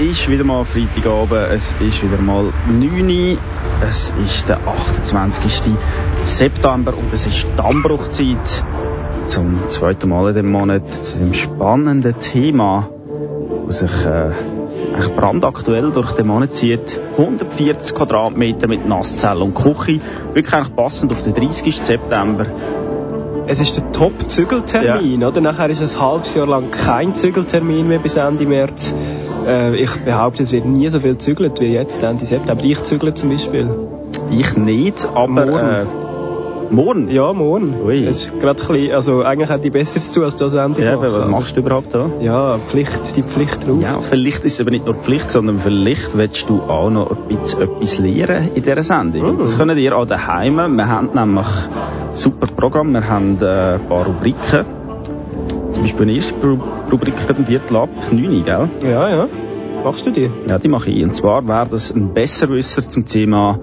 ist wieder mal Freitagabend, es ist wieder mal 9 Uhr, es ist der 28. September und es ist Dammbruchzeit zum zweiten Mal in dem Monat zu dem spannenden Thema, das sich äh, brandaktuell durch den Monat zieht. 140 Quadratmeter mit Nasszelle und Küche, wirklich eigentlich passend auf den 30. September es ist der Top-Zügeltermin, ja. oder? Nachher ist ein halbes Jahr lang kein Zügeltermin mehr bis Ende März. Äh, ich behaupte, es wird nie so viel zügelt wie jetzt, Ende September. Ich zügle zum Beispiel. Ich nicht, aber... Morgen. Äh, morgen? Ja, morgen. Ui. Es ist gerade ein bisschen, also eigentlich hätte ich Besseres zu als das Ende ja, machen. was machst du überhaupt da? Ja, Pflicht, die Pflicht drauf. Ja, vielleicht ist es aber nicht nur Pflicht, sondern vielleicht willst du auch noch ein bisschen etwas lernen in dieser Sendung. Mm. Das können ihr auch daheim. Wir haben nämlich super Programm. Wir haben äh, ein paar Rubriken. Zum Beispiel eine erste Rubrik ein Viertel ab, 9, gell? Ja, ja. Machst du die? Ja, die mache ich. Und zwar wäre das ein Besserwisser zum Thema,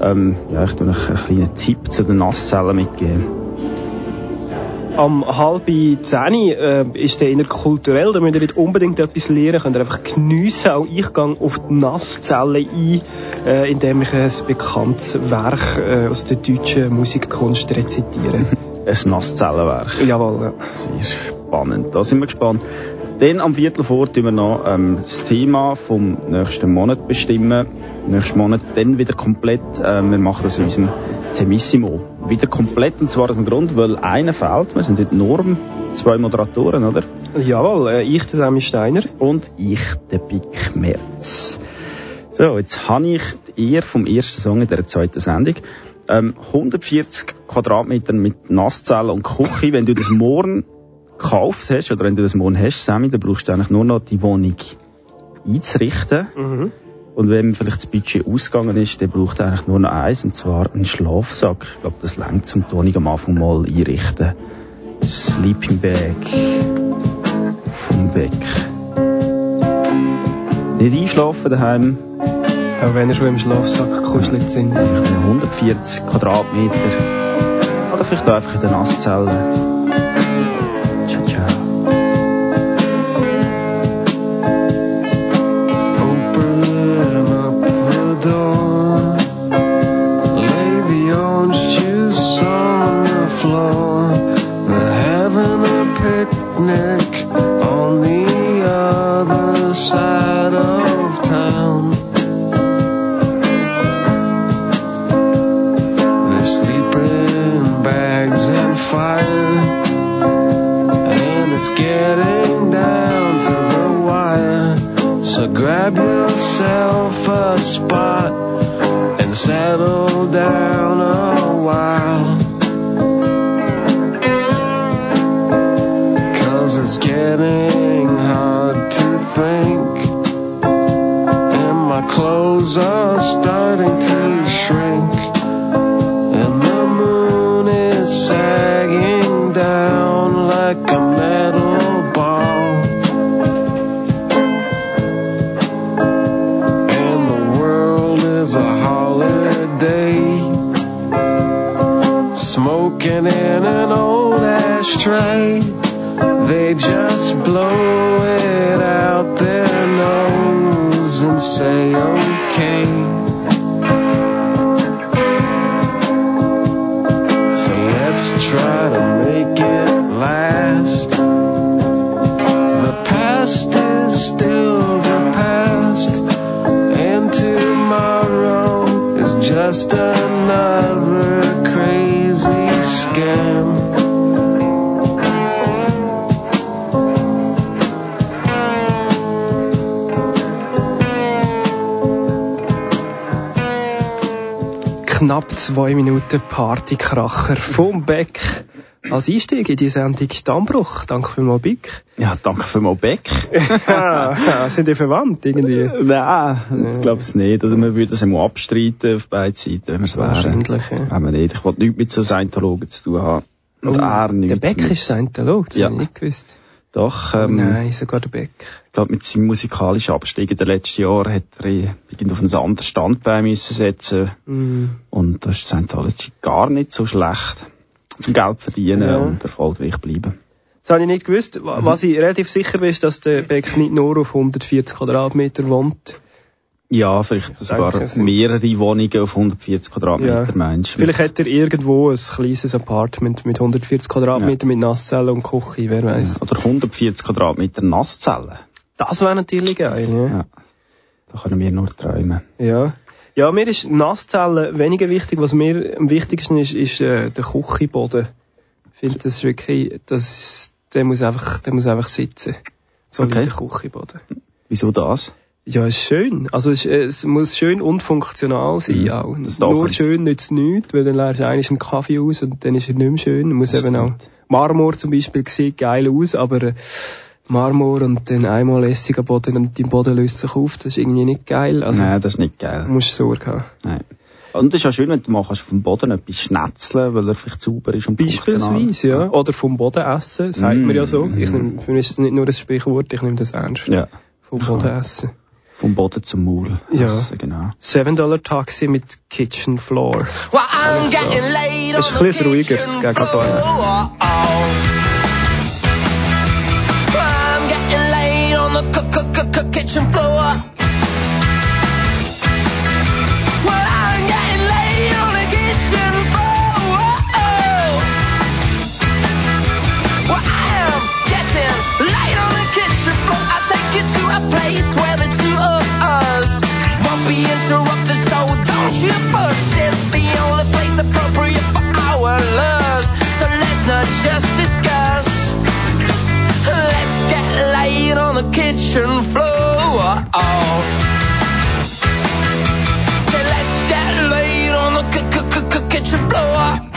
ähm, ja, ich tue euch einen kleinen Tipp zu den Nasszellen mitgeben. Am halb zehn äh, ist der interkulturell, da müsst ihr nicht unbedingt etwas lernen, könnt ihr einfach geniessen. Auch ich gehe auf die Nasszellen ein, äh, indem ich ein bekanntes Werk äh, aus der deutschen Musikkunst rezitiere. ein Nasszellenwerk? Jawohl, ja. Sehr spannend, da sind wir gespannt. Dann am Viertel vor tun wir noch ähm, das Thema vom nächsten Monat bestimmen. Nächsten Monat dann wieder komplett. Äh, wir machen das in unserem Temissimo. Wieder komplett und zwar aus dem Grund, weil einer fehlt. Wir sind heute nur zwei Moderatoren, oder? Jawohl, äh, ich, der Sammy Steiner. Und ich, der Bick Merz. So, jetzt habe ich die Ehre vom ersten Song in der zweiten Sendung. Ähm, 140 Quadratmeter mit Nasszellen und Küche. Wenn du das morgen gekauft hast, oder wenn du das morgen hast, Sammy, dann brauchst du eigentlich nur noch die Wohnung einzurichten. Mhm. Und wenn vielleicht das Budget ausgegangen ist, dann braucht er eigentlich nur noch eins, und zwar einen Schlafsack. Ich glaube, das längt zum Wohnung am Anfang mal einrichten. Sleeping Bag vom Beck. Nicht einschlafen daheim. Auch wenn er schon im Schlafsack kuschelt sind. 140 Quadratmeter. Oder vielleicht auch einfach in der Nasszelle. cha cha. myself a spot and settle down a while. Cause it's getting hard to think, and my clothes are. Zwei Minuten Partykracher vom Beck als Einstieg in die Sendung Dammbruch. Danke für mal Bick. Ja, danke für mal Beck. ja, sind die verwandt irgendwie? Nein, ich glaube es nicht. Oder man würde es einmal abstreiten auf beiden Seiten, wenn wir es wären. Wahrscheinlich, ja. Wenn wir nicht. Ich wollte nichts mit so Scientologen zu tun haben. Und Oh, er der nichts Beck mit. ist Scientolog, das Ja. habe ich nicht gewusst. Doch, ähm, Nein, sogar der Beck. ich glaube, mit seinem musikalischen Abstieg in den letzten Jahren hat er irgendwie auf ein anderes Standbein müssen setzen Mm. Und das ist Scientology gar nicht so schlecht. Zum Geld verdienen Ja. und erfolgreich bleiben. Das habe ich nicht gewusst. Wa- Was ich relativ sicher bin, ist, dass der Beck nicht nur auf 140 Quadratmeter wohnt. Ja, vielleicht sogar mehrere Wohnungen auf 140 Quadratmeter, Ja. meinst du? Vielleicht hat er irgendwo ein kleines Apartment mit 140 Quadratmeter mit Nasszelle und Küche, wer weiß. Oder 140 Quadratmeter Nasszellen. Das wäre natürlich geil, ja. Ja. Da können wir nur träumen. Ja. Ja, mir ist Nasszellen weniger wichtig. Was mir am wichtigsten ist, ist äh, der Küchenboden. Ich finde, das ist wirklich, das ist, der muss einfach, der muss einfach sitzen. So Okay. wie der Küchenboden. Wieso das? Ja, ist schön. Also es, es muss schön und funktional sein Mhm. auch. Nur man. schön nützt nichts, weil dann leerst du eigentlich einen Kaffee aus und dann ist er nicht mehr schön. Muss Das eben auch. Marmor zum Beispiel sieht geil aus, aber äh, Marmor und dann einmal lässiger Boden und dein Boden löst sich auf, das ist irgendwie nicht geil. Also Nein, das ist nicht geil. du musst Sorge haben. Nein. Und es ist auch schön, wenn du mal auf dem Boden etwas schnetzeln, weil er vielleicht sauber ist und. Beispielsweise, ja. Oder vom Boden essen, sagt Mm. man ja so. Ich nehm, für mich ist das nicht nur ein Sprichwort, ich nehme das ernst. Ja. Vom Boden essen. Vom Boden zum Maul. Ja. essen, genau. 7 Dollar Taxi mit Kitchen Floor. Well, I'm getting laid Das ist ein bisschen ruhiger, kitchen gell, Gabriele? floor. Just discuss. Let's get laid on the kitchen floor. Say let's get laid on the k- k- k- kitchen floor.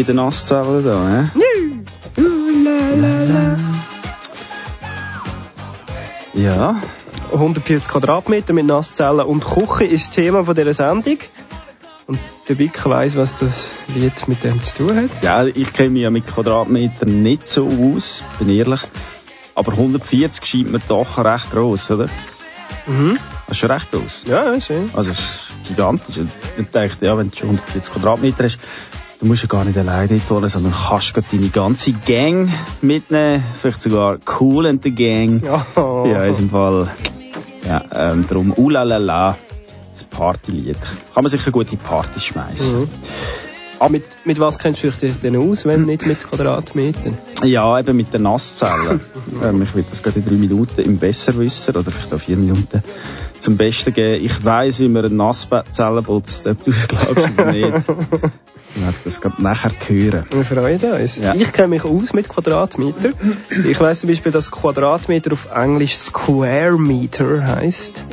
In den Nasszellen da, la. Ja. 140 Quadratmeter mit Nasszellen und Küche ist das Thema von dieser Sendung. Und der Wick weiss, was das Lied mit dem zu tun hat. Ja, ich kenne mich ja mit Quadratmetern nicht so aus, bin ehrlich. Aber 140 scheint mir doch recht gross, oder? Mhm. Das ist schon recht gross. Ja, schön. Also, es ist gigantisch. Ich dachte, ja, wenn du schon 140 Quadratmeter hast, du musst ja gar nicht alleine dort wohnen, sondern kannst gerade deine ganze Gang mitnehmen. Vielleicht sogar Cool and the Gang. Ja. Ja, in diesem Fall. Ja, ähm, darum, ulalala, das Partylied. Kann man sicher gut in Party schmeißen. Mhm. Aber mit, mit was kennst du dich denn aus, wenn nicht mit Quadratmetern? Ja, eben mit den Nasszellen. ähm, ich will das gerade in drei Minuten im Besserwisser oder vielleicht auch vier Minuten zum Besten geben. Ich weiss, wie man eine Nasszelle putzt, ob du es glaubst oder nicht. Werde das gerade nachher hören. Wir freuen uns. Ja. Ich kenne mich aus mit Quadratmeter. Ich weiss zum Beispiel, dass Quadratmeter auf Englisch Square Meter heisst.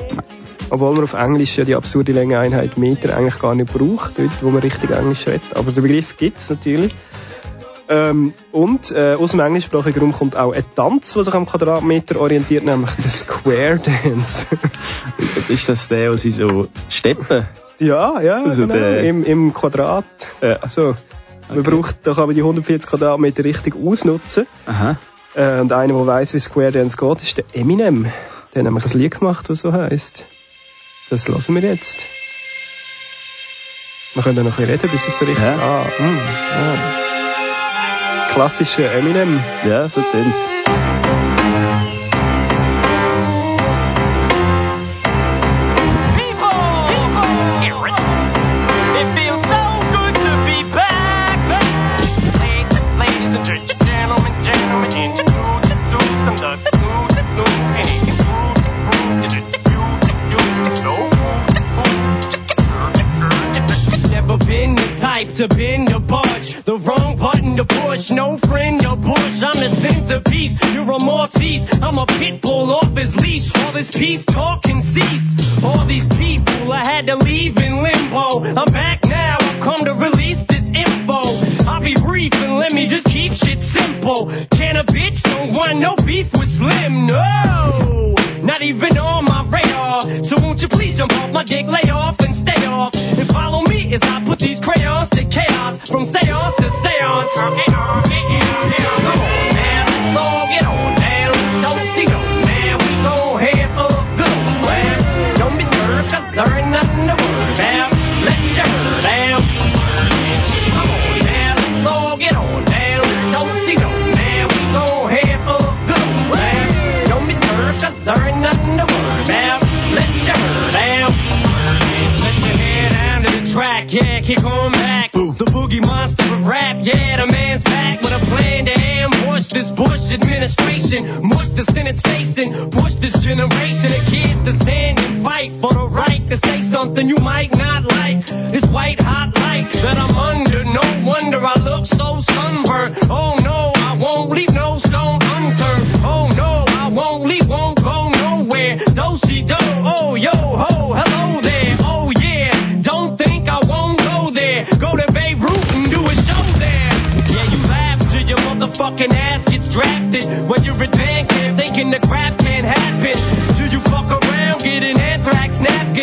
Obwohl man auf Englisch ja die absurde Längeeinheit Meter eigentlich gar nicht braucht, dort wo man richtig Englisch redet. Aber den Begriff gibt's natürlich. Ähm, und äh, aus dem englischsprachigen Raum kommt auch ein Tanz, der sich am Quadratmeter orientiert, nämlich der Square Dance. Ist das der, wo sie so steppen? Ja, ja, Also genau. der- Im, im Quadrat. Äh, also, man Okay. braucht, da kann man die 140 Quadratmeter richtig ausnutzen. Aha. Äh, und einer, der weiss, wie Square Dance geht, ist der Eminem. Der hat nämlich ein Lied gemacht, das so heisst. Das hören wir jetzt. Wir können noch ein bisschen reden, bis es so richtig... Ja. Ah, mm, ah. Klassischer Eminem. Ja, so tun's. To bend or budge. The wrong button to push. No friend to push. I'm the beast. You're a Maltese, I'm a pit bull off his leash. All this peace talk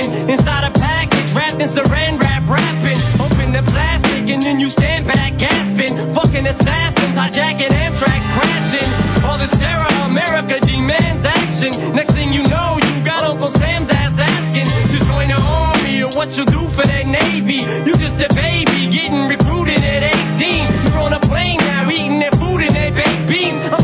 napkin inside a package wrapped in saran wrap wrapping. Open the plastic and then you stand back gasping. Fucking assassins hijacking Amtrak's crashing. All this terror, America demands action. Next thing you know, you got Uncle Sam's ass asking to join the army or what you do for that Navy. You just a baby getting recruited at 18. You're on a plane now eating their food and their baked beans. I'm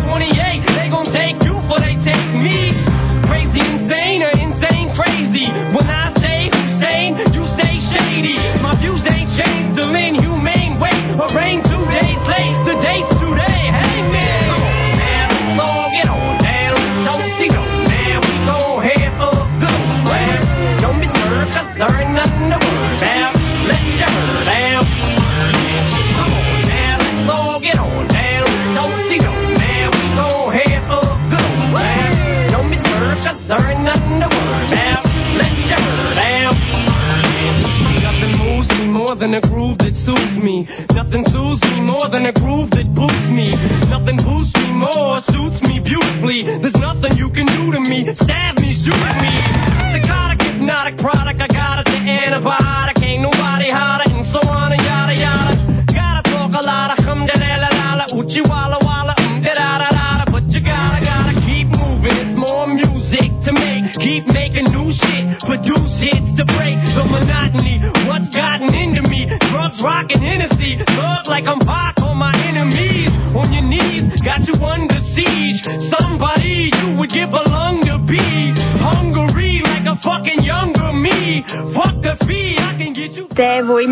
late. The Nothing soothes me more than a groove that boosts me. Nothing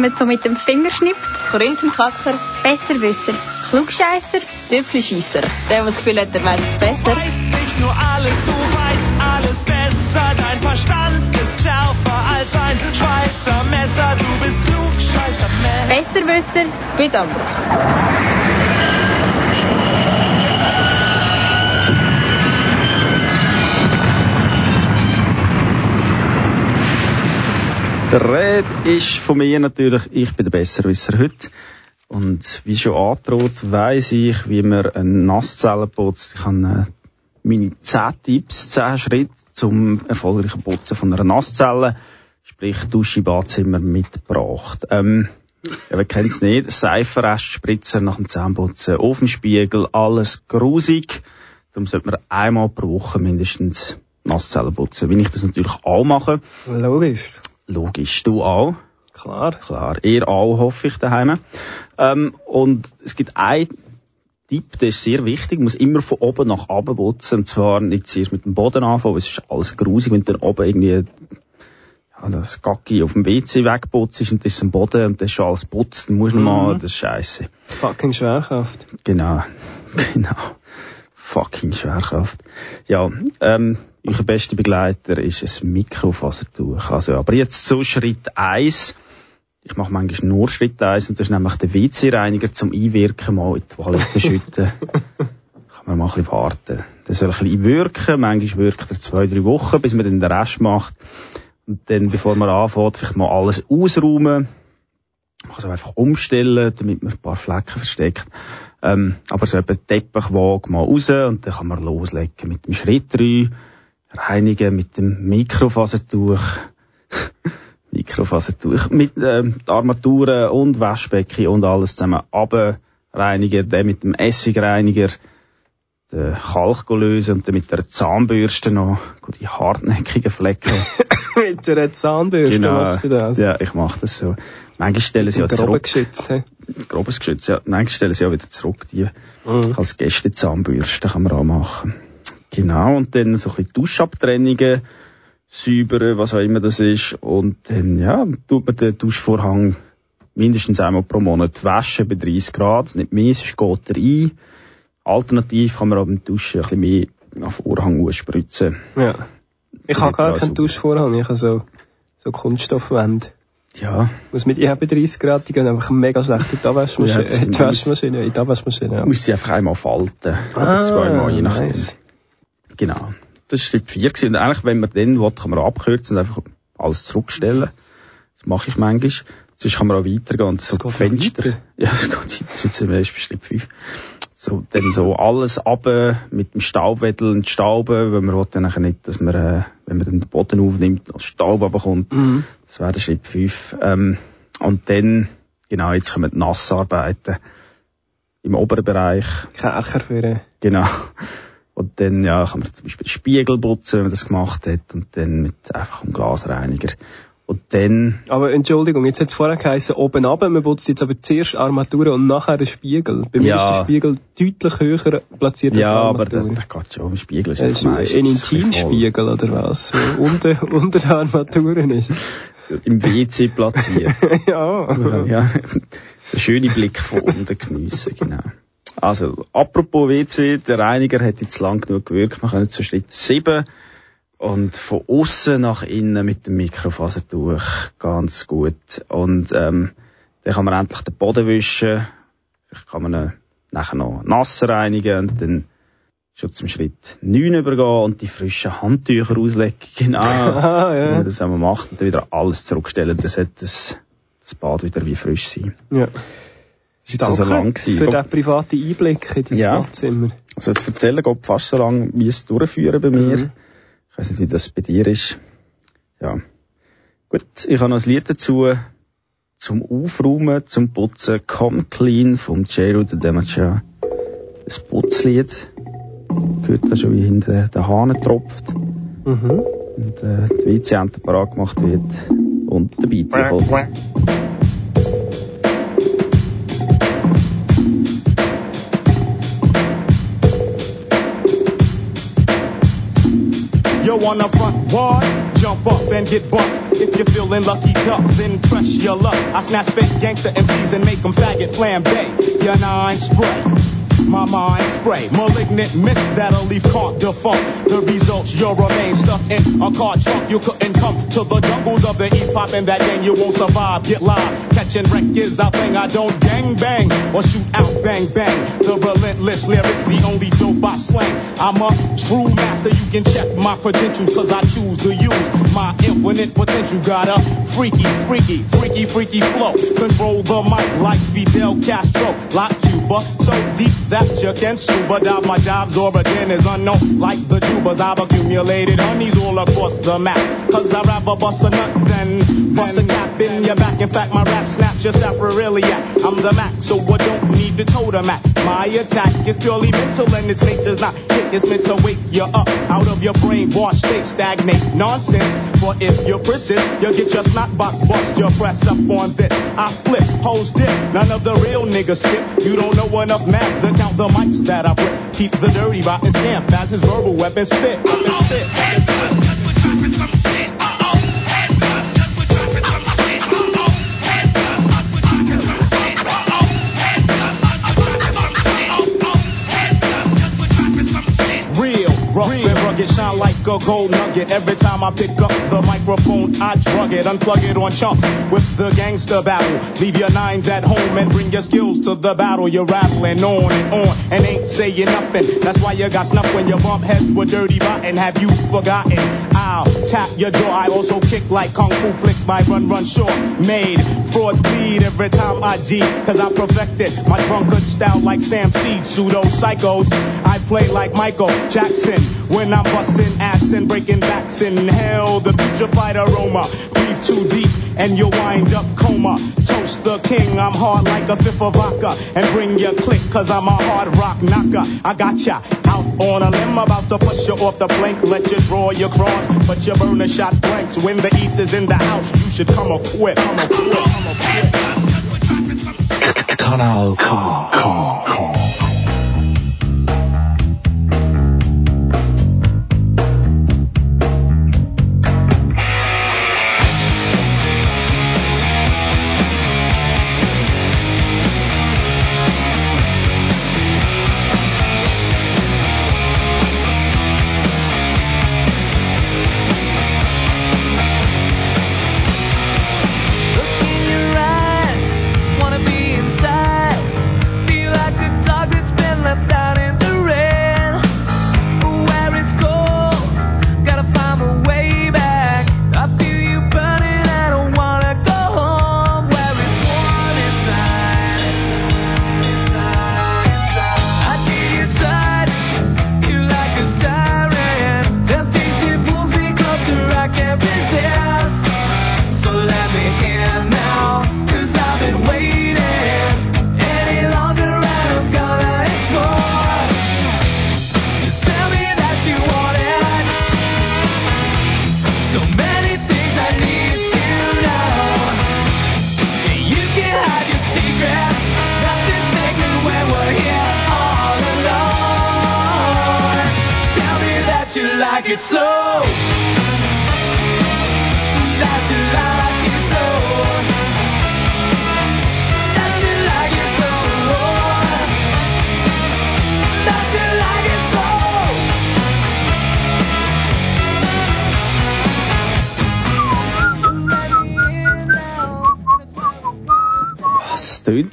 Immer so mit dem Finger schnippt. Korinthenkacker, Besserwisser. Klugscheisser, Tüpfelscheisser. Der, der das Gefühl hat, der weiß es besser. weißt nicht nur alles, du weißt alles besser. Dein Verstand ist schärfer als ein Schweizer Messer. Du bist klugscheißer Mensch. Besserwisser. Bitte Der Red ist von mir natürlich, ich bin der Besserwisser heute. Und wie schon angedroht, weiss ich, wie man eine Nasszelle putzt. Ich habe äh, meine 10 Tipps, 10 Schritte zum erfolgreichen Putzen von einer Nasszelle, sprich Dusche, Badzimmer, mitgebracht. Ähm, ja, wer kennt's nicht? Seifenrest, Spritzer nach dem Zähneputzen, Ofenspiegel, alles grusig. Darum sollte man einmal pro Woche mindestens Nasszellen putzen. Wie ich das natürlich auch mache. Logisch. Logisch, du auch. Klar. Klar, ihr auch, hoffe ich, daheim. Ähm, und es gibt einen Tipp, der ist sehr wichtig, man muss immer von oben nach unten putzen, und zwar nicht zuerst mit dem Boden anfangen, weil es ist alles grusig, wenn du dann oben irgendwie ja, das Gacki auf dem WC wegputzt und das ist am Boden und das ist schon alles putzt, dann musst du mal, das ist scheiße. Fucking Schwerkraft. Genau, genau. Fucking Schwerkraft. Ja, ähm, euer bester Begleiter ist ein Mikrofasertuch. Also, aber jetzt zu Schritt eins. Ich mache manchmal nur Schritt eins und das ist nämlich der WC-Reiniger zum Einwirken mal in die Toilette schütten. Kann man mal ein bisschen warten. Das soll ein bisschen wirken, manchmal wirkt er zwei, drei Wochen, bis man dann den Rest macht. Und dann, bevor man anfängt, vielleicht mal alles ausräumen. Man kann es auch einfach umstellen, damit man ein paar Flecken versteckt. Ähm, aber so eben Teppichwaage mal raus und dann kann man loslegen mit dem Schritt 3, reinigen mit dem Mikrofasertuch. Mikrofasertuch mit ähm, Armaturen und Waschbecken und alles zusammen abreinigen, dann mit dem Essigreiniger den Kalk lösen und dann mit der Zahnbürste noch die hartnäckigen Flecken. Mit einer Zahnbürste machst du das. Ja, ich mache das so. Manchmal stellen sie ja zurück. Geschütz, hä? Grobes Geschütz, ja. Manchmal stellen sie ja wieder zurück, die Mhm. als Gästezahnbürste kann man auch machen. Genau, und dann so ein bisschen Duschabtrennungen, säubern, was auch immer das ist. Und dann, ja, tut man den Duschvorhang mindestens einmal pro Monat waschen bei 30 Grad, nicht mehr, sonst geht er ein. Alternativ kann man aber beim Duschen ein bisschen mehr auf Vorhang ausspritzen. Ja. Ich habe gar keinen. Duschvorhang, ich habe so, so Kunststoffwände. Ja, Muss mit, ich habe bei 30 Grad, die gehen einfach mega schlecht in die Abwaschmaschine, Ja, die. Waschmaschine, in die Abwaschmaschine, ja. du musst sie einfach einmal falten. Ah, Oder zweimal, je nachdem. nice. Genau. Das war Schritt 4 gewesen. Und eigentlich, wenn man dann will, kann man abkürzen und einfach alles zurückstellen. Das mache ich manchmal. Sonst kann man auch weitergehen und so Fenster. weiter? Ja, das geht weiter. Jetzt sind wir erst bei Schritt 5. So, dann so alles ab mit dem Staubwedel und Stauben, weil man will dann nicht, dass man, äh, wenn man den Boden aufnimmt, als Staub runterkommt. Mhm. Das wäre der Schritt 5. Ähm, und dann, genau, jetzt kommen die Nassarbeiten. Im oberen Bereich. Kercher für, äh, Genau. Und dann, ja, kann man zum Beispiel den Spiegel putzen, wenn man das gemacht hat, und dann mit einfach einem Glasreiniger. Und dann, Aber Entschuldigung, jetzt hat es vorher geheißen, oben runter, man putzt jetzt aber zuerst Armatur und nachher den Spiegel. Bei mir Ja. ist der Spiegel deutlich höher platziert als ja, aber das, das geht schon. Im Spiegel ist es ist ein meistens bisschen Intimspiegel oder was? Unter, unter den Armaturen ist. Im WC platziert. ja. ja. Den schönen Blick von unten geniessen, genau. Also, apropos WC, der Reiniger hat jetzt lang genug gewirkt. Wir können zu Schritt 7 und von außen nach innen mit dem Mikrofasertuch ganz gut. Und ähm, dann kann man endlich den Boden wischen. Vielleicht kann man ihn nachher noch nass reinigen und dann schon zum Schritt 9 übergehen und die frischen Handtücher auslegen. Genau. Ah, Wenn ja. man das einmal macht und dann wieder alles zurückstellen, dann sollte das, das Bad wieder wie frisch sein. ja. Das ist also lang gewesen. für den privaten Einblick in das Ja. Badzimmer. Also das Erzählen geht fast so lang, wie es durchführen bei mir. Mhm. Ich weiß nicht, wie das bei dir ist. Ja. Gut, ich habe noch ein Lied dazu. Zum Aufräumen, zum Putzen. Come Clean vom J.Ro de Demacha. Ein Putzlied. Gehört da schon, wie hinter den Hahn tropft. Mhm. Und äh, die WC-Ente parat gemacht wird. Und der Beat kommt. The front wall, jump up and get bucked. If you're feeling lucky duck, then press your luck. I snatch fake gangster MCs and make them faggot flambe. Your nine spray. My mind spray, malignant mix that'll leave can't defunct. The results, you'll remain stuffed in a car trunk. You couldn't come to the jungles of the east, popping that gang. You won't survive. Get live, catching wreck is our thing. I don't gang bang or shoot out bang bang. The relentless lyrics, the only dope I slang. I'm a true master. You can check my credentials, cause I choose to use my infinite potential. Got a freaky, freaky, freaky, freaky flow. Control the mic like Fidel Castro, like Cuba. So deep that you can scuba dive. My job's origin is unknown, like the tubers. I've accumulated honeys all across the map. Cause I'd rather bust a nut than bust a cap in your back. In fact, my rap snaps your sapriliac. I'm the Mac, so I don't need the totem act. My attack is purely mental and its nature's not It's meant to wake you up out of your brainwash state. Stagnate nonsense. For if you're persist, you'll get your snot box bust. Your press up on this. I flip, hoes dip. None of the real niggas skip. You don't know enough math to count the mics that I flip. Keep the dirty rotten stamp as his verbal. Weapon spit. Weapon spit. Like a gold nugget. Every time I pick up the microphone, I drug it, unplug it on chunks with the gangster battle. Leave your nines at home and bring your skills to the battle. You're rattling on and on and ain't saying nothing. That's why you got snuffed when your bump heads were dirty rotten. Have you forgotten? I'll tap your jaw. I also kick like kung fu flicks. My run, run short. Made fraud bleed every time I G. Cause I perfected my drunkard style like Sam Seed. Pseudo psychos. I play like Michael Jackson when I'm busting ass and breaking backs in hell. The putrefied aroma. Breathe too deep and you'll wind up coma. Toast the king. I'm hard like a fifth of vodka. And bring your click cause I'm a hard rock knocker. I got ya out on a limb about to push you off the plank. Let you draw your cross, but you burn a shot blanks. When the east is in the house, you should come equipped. Come equipped. Come equipped. Kanal K. Look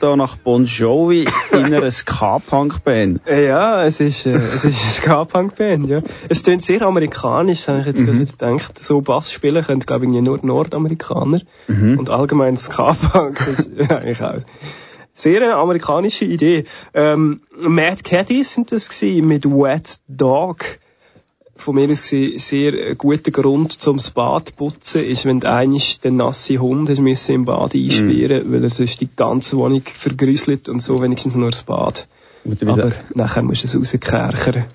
da nach Bon Jovi in einer Ska-Punk-Band. Ja, es ist, äh, es ist eine Ska-Punk-Band, ja. Es klingt sehr amerikanisch, habe ich jetzt Mhm. gerade wieder gedacht. So Bass spielen können, glaube ich, nur Nordamerikaner. Mhm. Und allgemein Ska-Punk ist eigentlich auch sehr eine amerikanische Idee. Ähm, Mad Caddies sind das gewesen, mit Wet Dog. Von mir aus gesehen, sehr ein guter Grund zum das Bad putzen ist, wenn du einmal den nassen Hund hast müssen im Bad einsperren, weil er sonst die ganze Wohnung vergrüselt und so wenigstens nur das Bad. Aber nachher musst du es rauskerchern.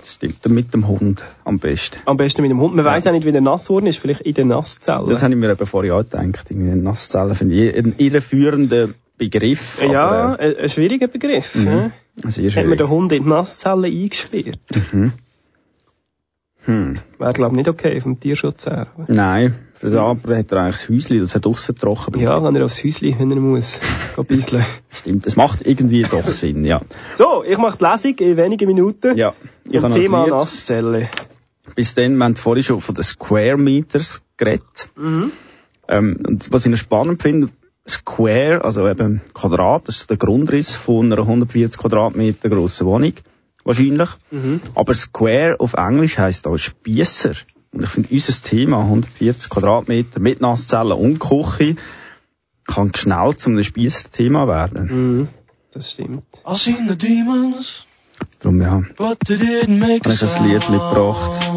das stimmt, mit dem Hund am besten. Am besten mit dem Hund. Man weiss auch nicht, wie der nass geworden ist. Vielleicht in den Nasszellen. Das habe ich mir eben vorher auch gedacht. Irgendwie Nasszellen finde ich ein irreführender Begriff. ja, aber, ein, ein schwieriger Begriff. Mhm. Ja. äh, sehr Hat man schwierig. den Hund in die Nasszelle eingesperrt? Hm. Wäre, glaube ich, nicht okay vom Tierschutz her. Nein, für den aber hat er eigentlich das Häuschen, das hat draussen trocken. Ja, wenn er aufs Häuschen hin muss, gehen bisseln. Stimmt, das macht irgendwie doch Sinn, ja. So, ich mache die Lesung in wenigen Minuten. Ja, ich habe Thema ein. Nasszelle. Bis dann, wir haben vorhin schon von den Square Meters geredet. Mhm. Ähm, und was ich noch spannend finde, Square, also eben Quadrat, das ist der Grundriss von einer 140 Quadratmeter grossen Wohnung. Wahrscheinlich. Mhm. Aber Square auf Englisch heisst auch Spiesser. Und ich finde, unser Thema, 140 Quadratmeter mit Nasszellen und Küche, kann schnell zum einem Spiesser-Thema werden. Mhm. Das stimmt. I seen the demons, Darum, ja, but they didn't make habe ich ein Lied mitgebracht,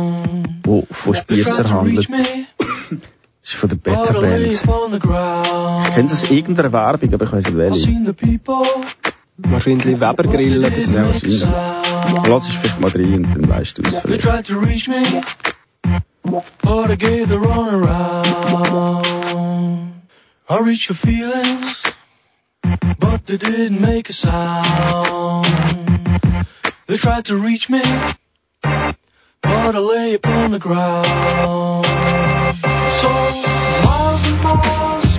wo von Spiesser handelt. Das ist von der Better Band. Kennen Sie es irgendeiner Werbung, aber ich weiss nicht welche. Wahrscheinlich Webergrill oder so. Ja, wahrscheinlich. Lass es vielleicht mal rein und dann weißt du es They vielleicht. tried to reach me, but I gave the run around. I reached for feelings, but they didn't make a sound. They tried to reach me, but I lay upon the ground. So miles and miles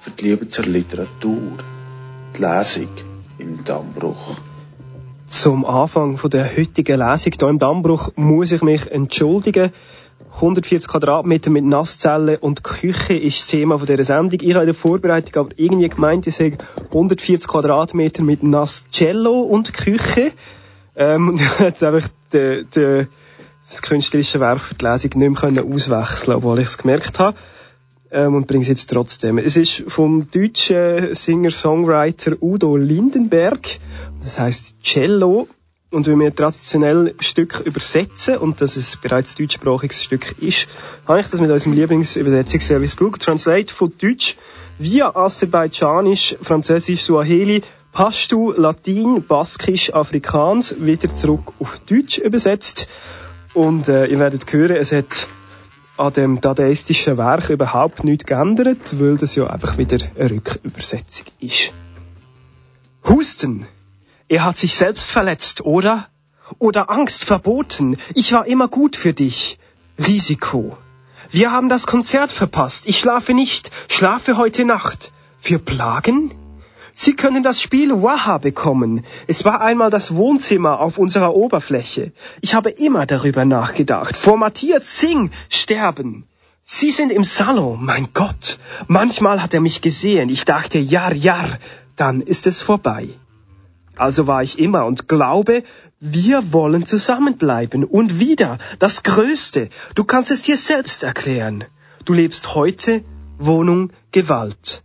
Für die Liebe zur Literatur. Die Lesung im Dammbruch. Zum Anfang von der heutigen Lesung hier im Dammbruch muss ich mich entschuldigen. 140 Quadratmeter mit Nasszellen und Küche ist das Thema dieser Sendung. Ich habe in der Vorbereitung aber irgendwie gemeint, ich sage 140 Quadratmeter mit Nasscello und Küche. Ähm, und ich habe jetzt einfach de, de, das künstlerische Werk für die Lesung nicht mehr auswechseln obwohl ich es gemerkt habe. Ähm, und bringe es jetzt trotzdem. Es ist vom deutschen Singer-Songwriter Udo Lindenberg. Das heißt Cello. Und wenn wir traditionell Stück übersetzen und dass es bereits deutschsprachiges Stück ist, habe ich das mit unserem Lieblingsübersetzungsservice Google Translate von Deutsch via Aserbaidschanisch, Französisch, Suaheli, Pashtu, Latin, Baskisch, Afrikaans wieder zurück auf Deutsch übersetzt. Und äh, ihr werdet hören, es hat an dem dadaistischen Werk überhaupt nichts geändert, weil das ja einfach wieder eine Rückübersetzung ist. Husten. Er hat sich selbst verletzt, oder? Oder Angst verboten. Ich war immer gut für dich. Risiko. Wir haben das Konzert verpasst. Ich schlafe nicht. Schlafe heute Nacht. Für Plagen? Sie können das Spiel Waha bekommen. Es war einmal das Wohnzimmer auf unserer Oberfläche. Ich habe immer darüber nachgedacht. Formatiert Sing sterben. Sie sind im Salon, mein Gott. Manchmal hat er mich gesehen. Ich dachte, ja, ja, dann ist es vorbei. Also war ich immer und glaube, wir wollen zusammenbleiben. Und wieder, das Größte, du kannst es dir selbst erklären. Du lebst heute, Wohnung, Gewalt.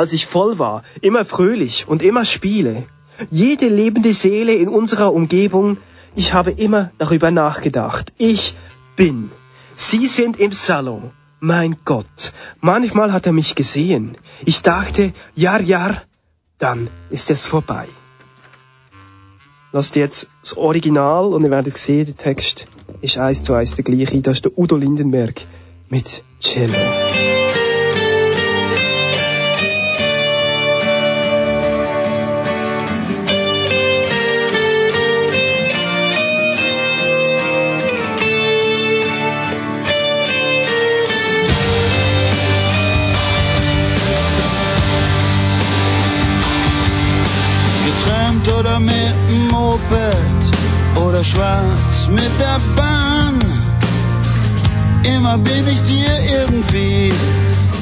Als ich voll war, immer fröhlich und immer spiele. Jede lebende Seele in unserer Umgebung, ich habe immer darüber nachgedacht. Ich bin. Sie sind im Salon. Mein Gott. Manchmal hat er mich gesehen. Ich dachte, ja, ja, dann ist es vorbei. Lasst jetzt das Original und ihr werdet sehen, der Text ist eins zu eins der gleiche. Das ist der Udo Lindenberg mit Cello. Oder schwarz mit der Bahn. Immer bin ich dir irgendwie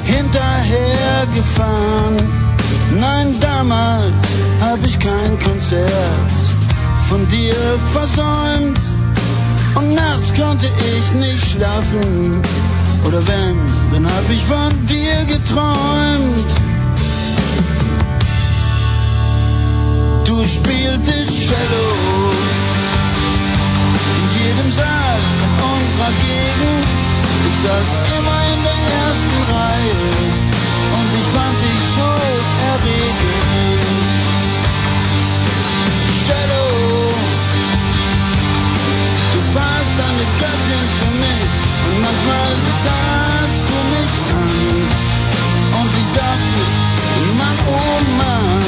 hinterhergefahren. Nein, damals hab ich kein Konzert von dir versäumt. Und nachts konnte ich nicht schlafen. Oder wenn, dann hab ich von dir geträumt. Du spieltest Cello jedem Saal in unserer Gegend. Ich saß immer in der ersten Reihe und ich fand dich so erregend. Cello, du warst eine Göttin für mich und manchmal sahst du mich an und ich dachte, Mann, oh Mann.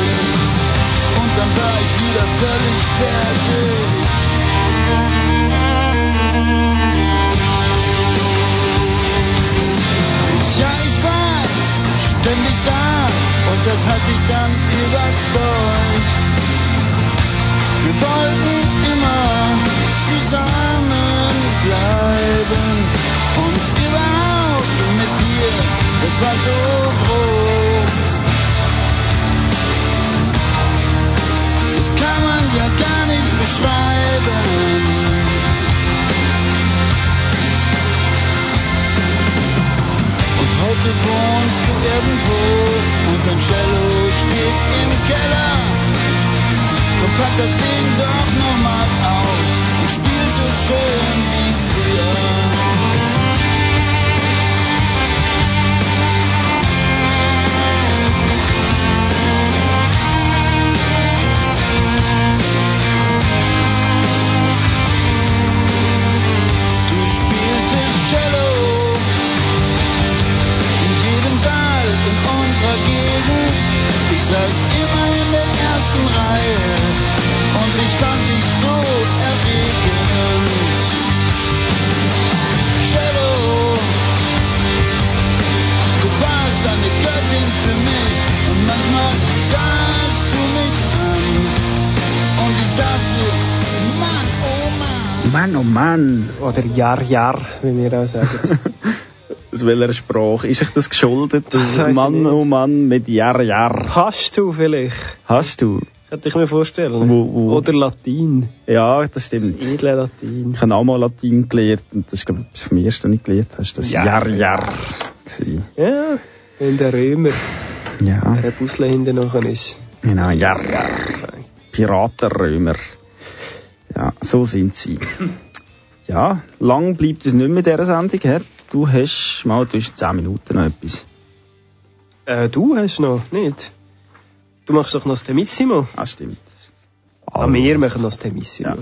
Und dann war ich wieder völlig fertig. Ja, ich war ständig da Oder Jar Jar, wie wir auch sagen. Aus welcher Sprache? Ist euch das geschuldet? Das Mann, nicht. oh Mann, mit Jar, Jar. Hast du vielleicht? Hast du? Könnte ich mir vorstellen. Wo- wo? Oder Latin. Ja, das stimmt. Das edle Latin. Ich habe auch mal Latein gelernt und das ist, glaube ich, vom ersten, ich gelernt habe. Das Ja. Jar, Jar. gewesen. Ja, wenn der Römer Ja, der Busle hinten noch ist. genau, Jar, Jar. Piratenrömer. Ja, so sind sie. Ja, lang bleibt es nicht mehr in dieser Sendung. He? Du hast mal zwischen 10 Minuten noch etwas. Äh, du hast noch, nicht? Du machst doch noch das Temissimo. Ah, stimmt. Ah, wir machen noch das Temissimo. Ja.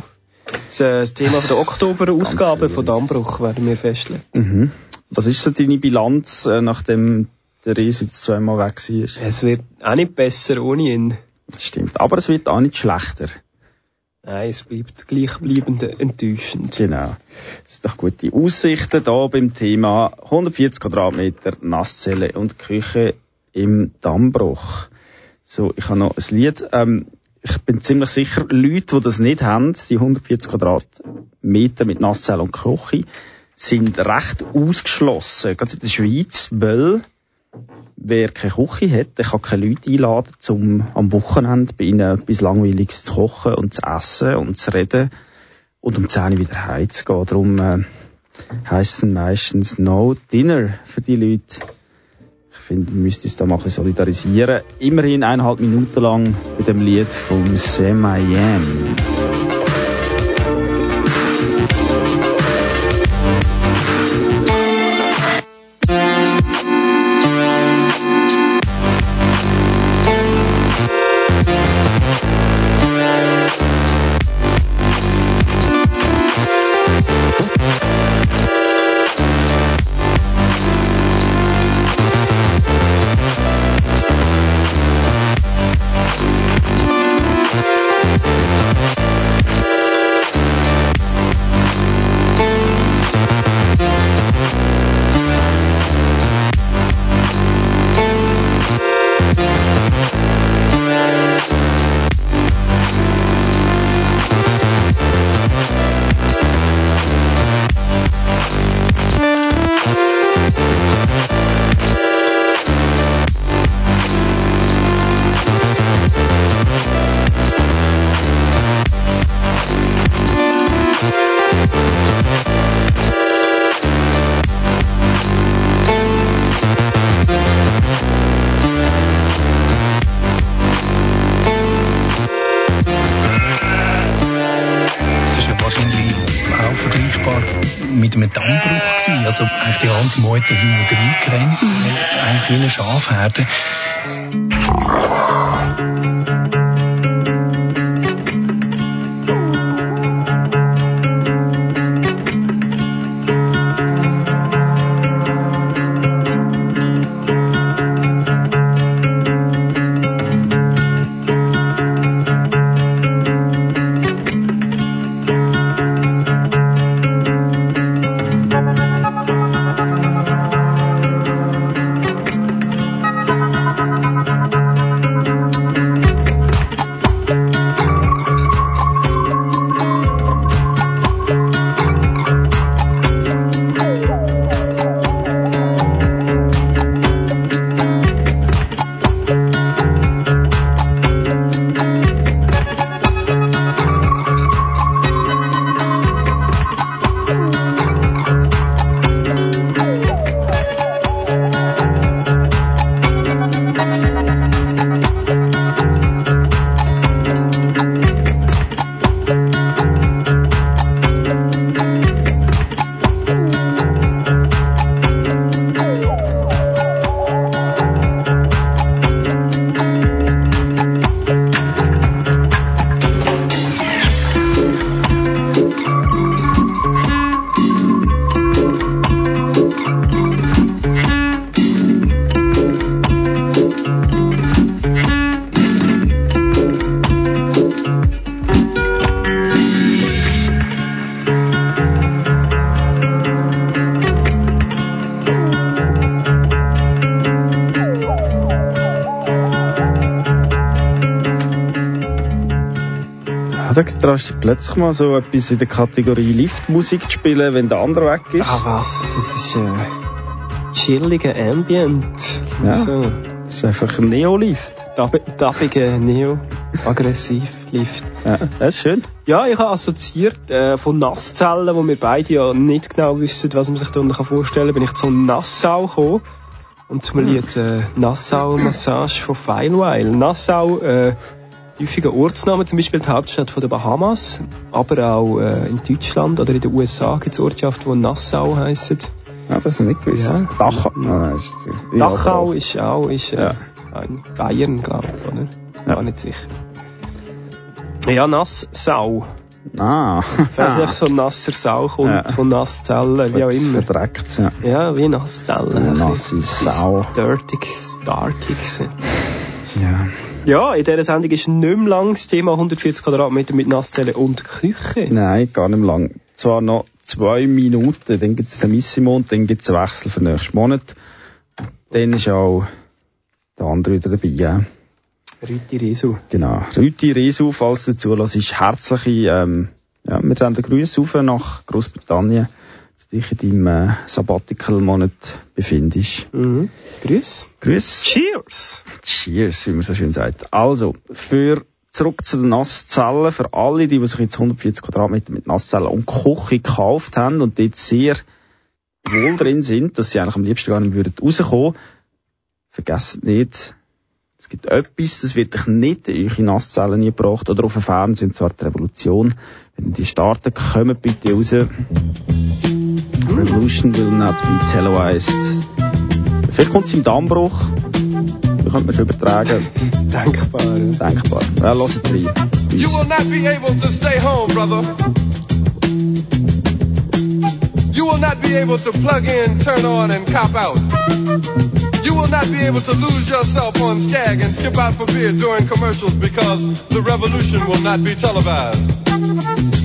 Das, äh, das Thema der Oktober-Ausgabe von Dammbruch werden wir festlegen. Mhm. Was ist so deine Bilanz, äh, nachdem der Ries jetzt zweimal weg war? Es wird auch nicht besser ohne ihn. Das stimmt. Aber es wird auch nicht schlechter. Nein, es bleibt gleichbleibend enttäuschend. Genau. Das sind doch gute Aussichten da beim Thema 140 Quadratmeter Nasszelle und Küche im Dammbruch. So, ich habe noch ein Lied. Ähm, ich bin ziemlich sicher, Leute, die das nicht haben, die 140 Quadratmeter mit Nasszelle und Küche, sind recht ausgeschlossen, gerade in der Schweiz, weil wer keine Küche hat, der kann keine Leute einladen, um am Wochenende bei ihnen etwas Langweiliges zu kochen und zu essen und zu reden und um 10 Uhr wieder heimzugehen. Darum äh, heisst es meistens No Dinner für die Leute. Ich finde, wir müssten uns da mal solidarisieren. Immerhin eineinhalb Minuten lang mit dem Lied vom Sam ganze Meute hinten reingerannt, eigentlich wie eine Schafherde. Dich plötzlich mal so etwas in der Kategorie Liftmusik zu spielen, wenn der andere weg ist. Ah was, das ist äh, chilliger Ambient. Ja. So, Das ist einfach ein Neolift. dab- dabbiger Neo, aggressiv Lift. Ja, das ist schön. Ja, ich habe assoziiert äh, von Nasszellen, wo wir beide ja nicht genau wissen, was man sich darunter vorstellen kann, bin ich zu Nassau gekommen. Und zum Lied äh, Nassau Massage von Feilweil. Nassau, äh, häufiger Ortsname, zum Beispiel die Hauptstadt von der Bahamas, aber auch äh, in Deutschland oder in den USA gibt es Ortschaften, die Nassau heissen. Ja, das ist nicht gewusst. Ja. Dachau. Nein, ist, Dachau ist auch ist, äh, Ja. in Bayern, glaube ich, oder? Ja. Gar nicht sicher. Ja, Nassau. Ah. Ich weiss nicht, ob es von nasser Sau kommt, Ja. von Nasszellen, wie auch immer. Verdreckt, ja. Ja, wie Nasszellen. Nasse Sau. Dirty, gewesen. Ja. Ja, in dieser Sendung ist nicht mehr lang das Thema 140 Quadratmeter mit Nasszellen und Küche. Nein, gar nicht lang. Zwar noch zwei Minuten, dann gibt es den Missimo und dann gibt es Wechsel für nächsten Monat. Dann ist auch der andere wieder dabei. Ja. Rüti Risu. Genau. Rüti Resu, falls du zulässt, ist herzliche, ähm, ja, wir senden Grüße rauf nach Großbritannien, dich in deinem äh, Sabbatical-Monat befindest. Mhm. Grüß. Grüß. Cheers. Cheers, wie man so schön sagt. Also, für zurück zu den Nasszellen, für alle, die, die sich jetzt 140 Quadratmeter mit Nasszellen und Küche gekauft haben und dort sehr wohl drin sind, dass sie eigentlich am liebsten gar nicht würden rauskommen, vergesst nicht, es gibt etwas, das wird euch nicht in eure Nasszellen gebracht oder auf dem Fernsehen, und zwar die Revolution. Wenn die starten, kommt bitte raus. Revolution will not be televised. Vielleicht kommt es im Dammbruch. Da könnte man schon übertragen. Denkbar. Ja. Denkbar. Ja, lasst rein. You will not be able to stay home, brother. You will not be able to plug in, turn on, and cop out. You will not be able to lose yourself on Skag and skip out for beer during commercials because the revolution will not be televised.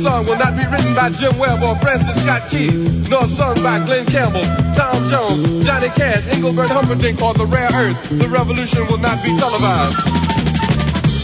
The song will not be written by Jim Webb or Francis Scott Keys, nor sung by Glenn Campbell, Tom Jones, Johnny Cash, Engelbert Humperdinck, or The Rare Earth. The revolution will not be televised.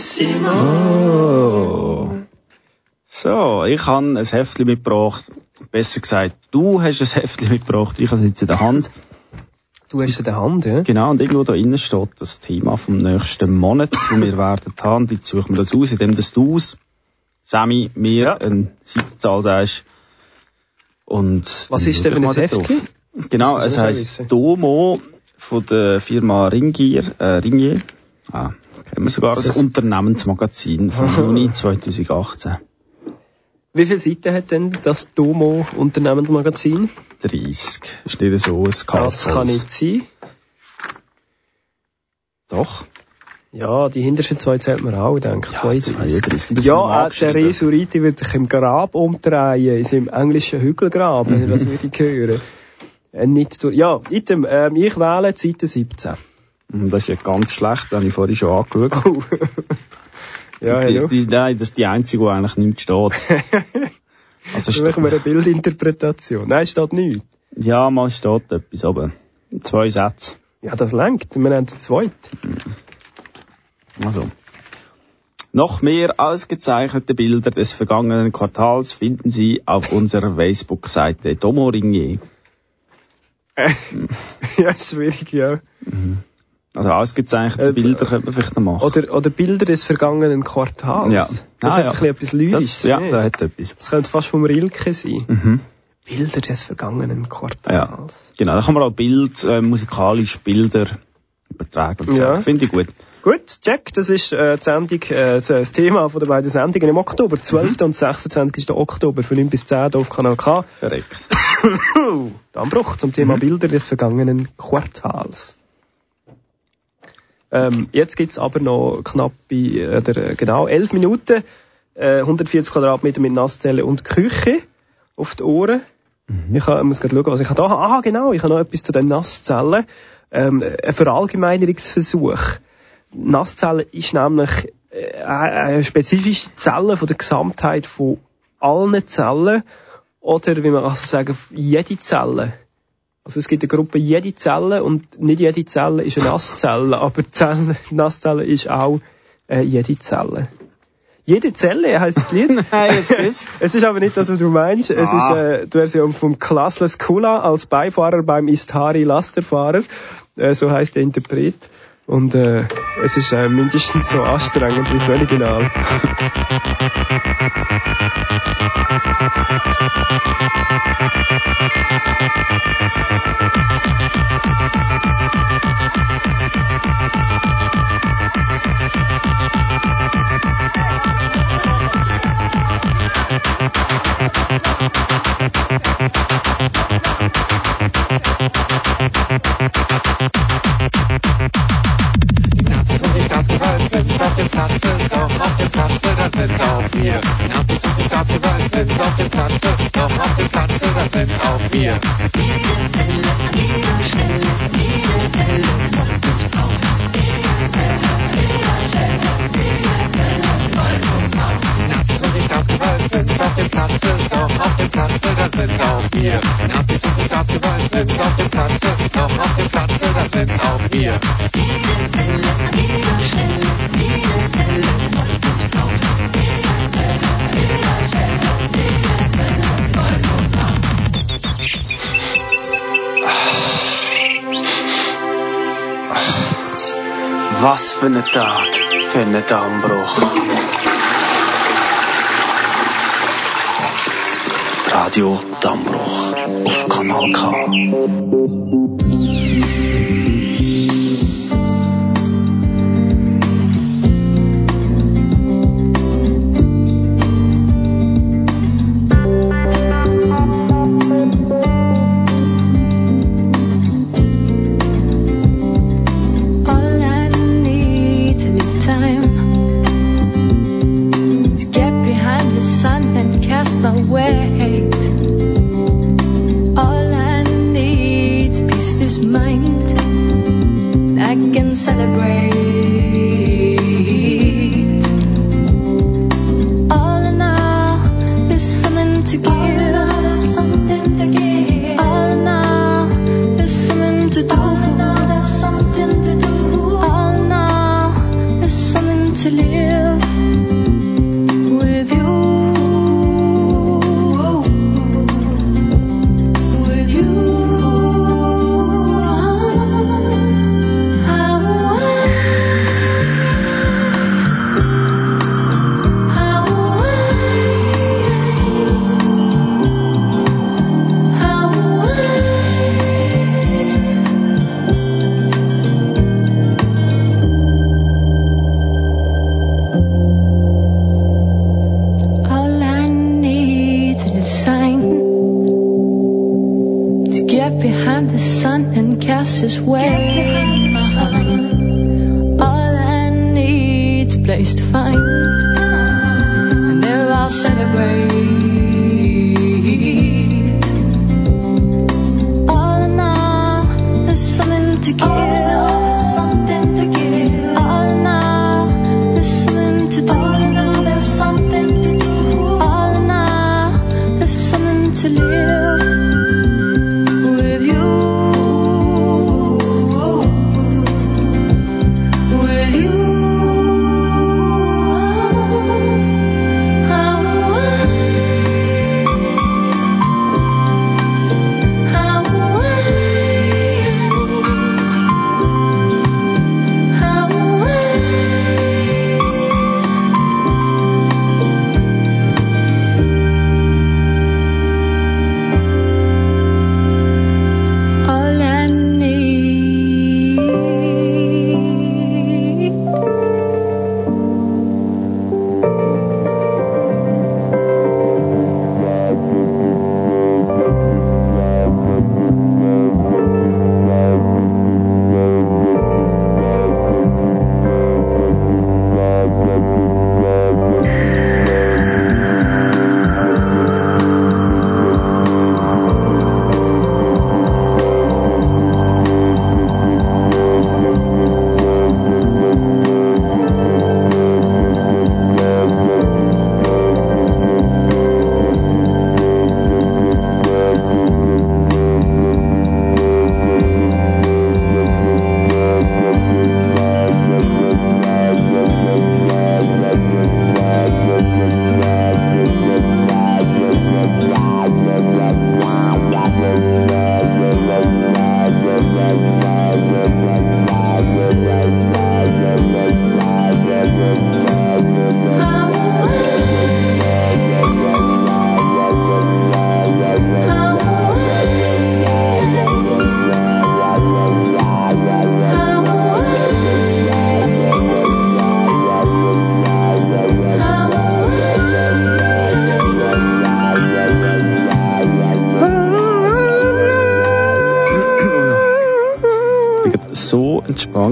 Pianissimo. So, ich habe ein Heftchen mitgebracht. Besser gesagt, du hast ein Heftchen mitgebracht. Ich habe es jetzt in der Hand. Du hast es in der Hand, ja? Genau, und irgendwo da innen steht das Thema vom nächsten Monat, das wir werden haben. Jetzt suchen wir das aus, indem du aus, Sammy, mir Ja. eine Seitenzahl sagst. Und Was ist denn für ein Heftchen? drauf. Genau, es heisst wissen. Domo von der Firma Ringier, äh, Ringier. Ah, kennen wir sogar, ist- Unternehmensmagazin vom Juni 2018. Wie viele Seiten hat denn das Domo Unternehmensmagazin? 30. Ist nicht so ein Das kann Chaos. nicht sein. Doch. Ja, die hintersten zwei zählt man auch, denke ich. 32. 32. Das ist Ja, äh, der. Resuriti wird sich im Grab umdrehen, in seinem englischen Hügelgrab, wenn ihr das würde hören. Äh, nicht durch, ja, item, ähm, ich wähle Seite 17. Hm, Das ist ja ganz schlecht, das habe ich vorhin schon angeschaut. Oh. ja, die, die, nein, das ist die einzige, die eigentlich nicht steht. Also Dann machen wir eine Bildinterpretation. Nein, steht nichts. ja, mal steht etwas, aber zwei Sätze. Ja, das lenkt. Wir haben den zweiten. Also. Noch mehr ausgezeichnete Bilder des vergangenen Quartals finden Sie auf unserer Facebook-Seite Domo Ringier. ja, schwierig, ja. Also ausgezeichnete Äh, Bilder könnte man vielleicht noch machen. Oder, oder Bilder des vergangenen Quartals. Ja. Das Ah, hat ja. ein bisschen etwas Lyrisches. das, ja, nicht? das hat etwas. Das könnte fast vom Rilke sein. Mhm. Bilder des vergangenen Ja, Quartals. genau. Da kann man auch Bild, äh, musikalisch Bilder übertragen. Ja. Finde ich gut. Gut, check, das ist äh, die Sendung, äh, das Thema von der beiden Sendungen im Oktober. 12. und 26. Oktober von 9 bis 10 hier auf Kanal K. Verreckt. Dammbruch zum Thema Bilder des vergangenen Quartals. Ähm, jetzt gibt's aber noch knappe, äh, oder, äh, genau, 11 Minuten, äh, 140 Quadratmeter mit Nasszelle und Küche auf die Ohren. Ich ha- muss gerade schauen, was ich da habe. Ah, genau, ich habe noch etwas zu den Nasszellen. Ähm, ein Verallgemeinerungsversuch. Nasszelle ist nämlich äh, eine spezifische Zelle von der Gesamtheit von allen Zellen oder wie man also sagen, jede Zelle. Also es gibt eine Gruppe jede Zelle und nicht jede Zelle ist eine Nasszelle, aber Zelle, Nasszelle ist auch äh, jede Zelle. Jede Zelle heisst das Lied. Nein, es ist. es ist aber nicht das, was du meinst. Es Ah. ist äh, die Version vom Classless Kula als Beifahrer beim Istari Lasterfahrer. Äh, so heißt der Interpret. Und äh, es ist äh, mindestens so anstrengend wie das Original sitzt auf dem Platze, noch auf dem Platze, das sitzt auf mir. Nazis und Staatsgewalt sitzt auf dem Platze, noch auf dem Platze, das sitzt auf mir. Nazis und die Stadt, die sind auf dem Platze, noch auf dem Platze, das sitzt auf mir. Nazis und die Staatsgewalt sitzt auf die Platze, noch auf dem Platze, das sitzt auf mir. Die sind schnell, die sind schnell. Was für ein Tag für einen Dammbruch. Radio Dammbruch auf Kanal K.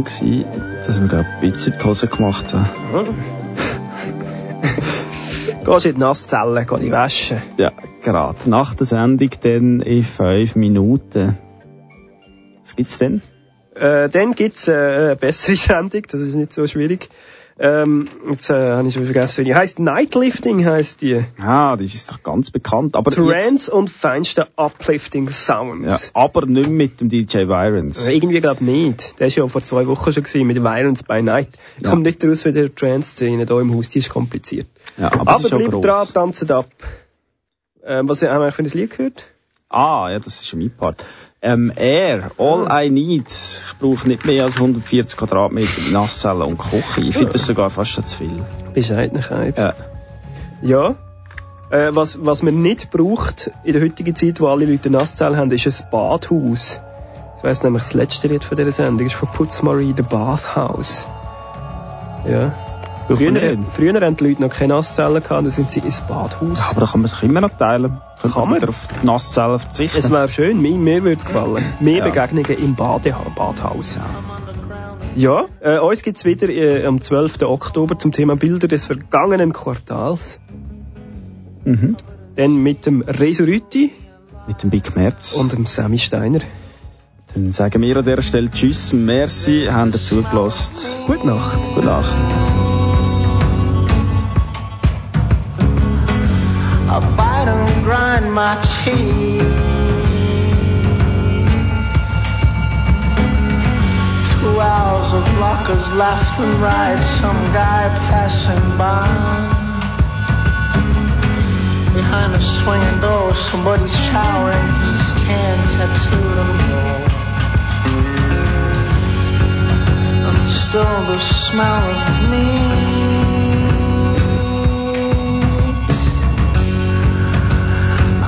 gewesen, dass wir gerade ein bisschen die Hose gemacht haben. Gehst in die Nasszelle, geh die waschen. Ja, gerade. Nach der Sendung dann in fünf Minuten. Was gibt's denn? Äh, dann gibt's äh, eine bessere Sendung, das ist nicht so schwierig. Ähm, jetzt äh, habe ich schon vergessen, wie die heisst. Nightlifting heisst die. Ah, das ist doch ganz bekannt. Aber Trance und feinster Uplifting Sound. ja, aber nicht mit dem DJ Virons. Also irgendwie glaube nicht. Der ist ja vor zwei Wochen schon gewesen mit Virons by Night. Ich Ja. komme nicht raus für die Trance-Szene hier im Haus, die ist kompliziert. Ja, aber, Aber, bleibt gross. dran, tanzt ab. Ähm, was haben wir für ein Lied gehört? Ah, ja, das ist schon mein Part. Ähm, Air, All I Need. Ich brauche nicht mehr als 140 Quadratmeter Nasszelle und Küche. Ich finde das sogar fast schon zu viel. Bescheidenheit. Ja. Ja. Äh, was, was man nicht braucht in der heutigen Zeit, wo alle Leute Nasszellen haben, ist ein Badhaus. Das weiss nämlich das letzte Lied von dieser Sendung, ist von Putzmarie, The Bathhouse. Ja. Man Früher, früher haben die Leute noch keine Nasszellen gehabt, dann sind sie ins Badhaus. Aber da kann man sich immer noch teilen. Kann man? wieder auf die Nasszelle verzichten. Es wäre schön, mir, mir würde es gefallen. Mehr Ja. Begegnungen im Bade Badhaus. Ja, äh, uns gibt's wieder äh, am 12. Oktober zum Thema Bilder des vergangenen Quartals. Mhm. Dann mit dem Resurüti Mit dem Big Merz. und dem Sammy Steiner. Dann sagen wir an dieser Stelle Tschüss, merci, haben dazu zugelassen. Gute Nacht. Gute Nacht. I bite and grind my teeth. Two hours of blockers left and right, some guy passing by. Behind a swinging door, somebody's showering, he's tan tattooed and. And still the smell of meat.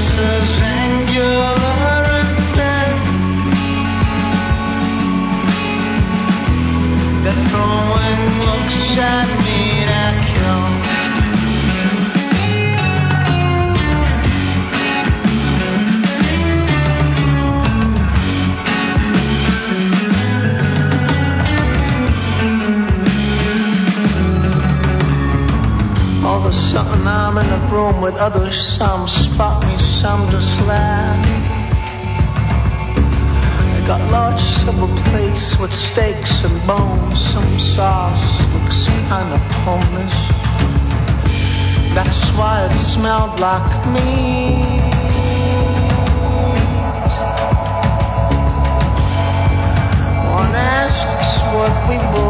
surface and your others, some spot me, some just laugh. They got large silver plates with steaks and bones. Some sauce looks kinda homeless. That's why it smelled like me. what we bought.